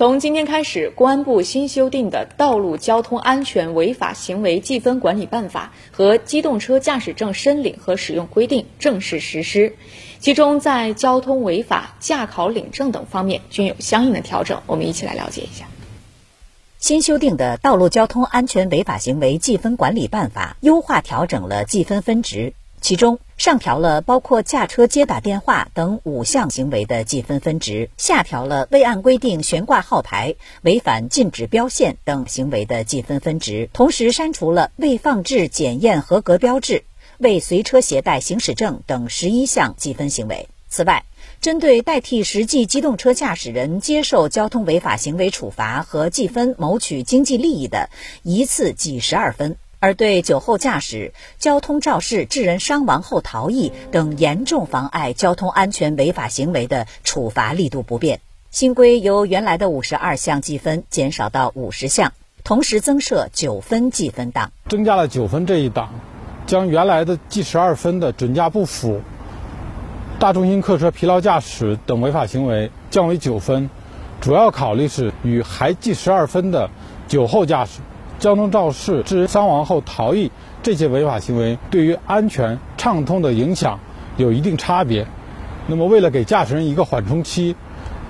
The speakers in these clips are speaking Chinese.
从今天开始，公安部新修订的《道路交通安全违法行为记分管理办法》和《机动车驾驶证申领和使用规定》正式实施。其中，在交通违法驾考领证等方面均有相应的调整。我们一起来了解一下。新修订的《道路交通安全违法行为记分管理办法》优化调整了记分分值。其中上调了包括驾车接打电话等五项行为的记分分值，下调了未按规定悬挂号牌、违反禁止标线等行为的记分分值，同时删除了未放置检验合格标志、未随车携带行驶证等十一项记分行为。此外，针对代替实际机动车驾驶人接受交通违法行为处罚和记分谋取经济利益的，一次记十二分。而对酒后驾驶、交通肇事致人伤亡后逃逸等严重妨碍交通安全违法行为的处罚力度不变。新规由原来的五十二项记分减少到五十项，同时增设九分记分档。增加了九分这一档，将原来的记十二分的准驾不符、大重型客车疲劳驾驶等违法行为降为九分，主要考虑是与还记十二分的酒后驾驶。交通肇事致人伤亡后逃逸这些违法行为对于安全畅通的影响有一定差别。那么，为了给驾驶人一个缓冲期，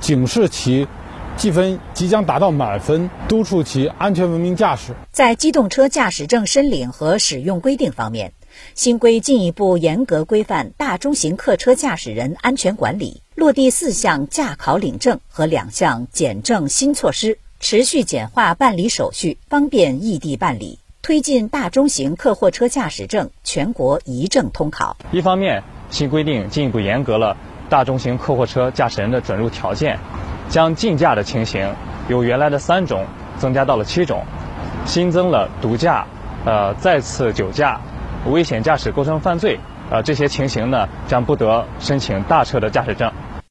警示其记分即将达到满分，督促其安全文明驾驶。在机动车驾驶证申领和使用规定方面，新规进一步严格规范大中型客车驾驶人安全管理，落地四项驾考领证和两项检证新措施。持续简化办理手续，方便异地办理，推进大中型客货车驾驶证全国一证通考。一方面，新规定进一步严格了大中型客货车驾驶人的准入条件，将禁驾的情形由原来的三种增加到了七种，新增了毒驾、呃再次酒驾、危险驾驶构成犯罪，呃这些情形呢将不得申请大车的驾驶证。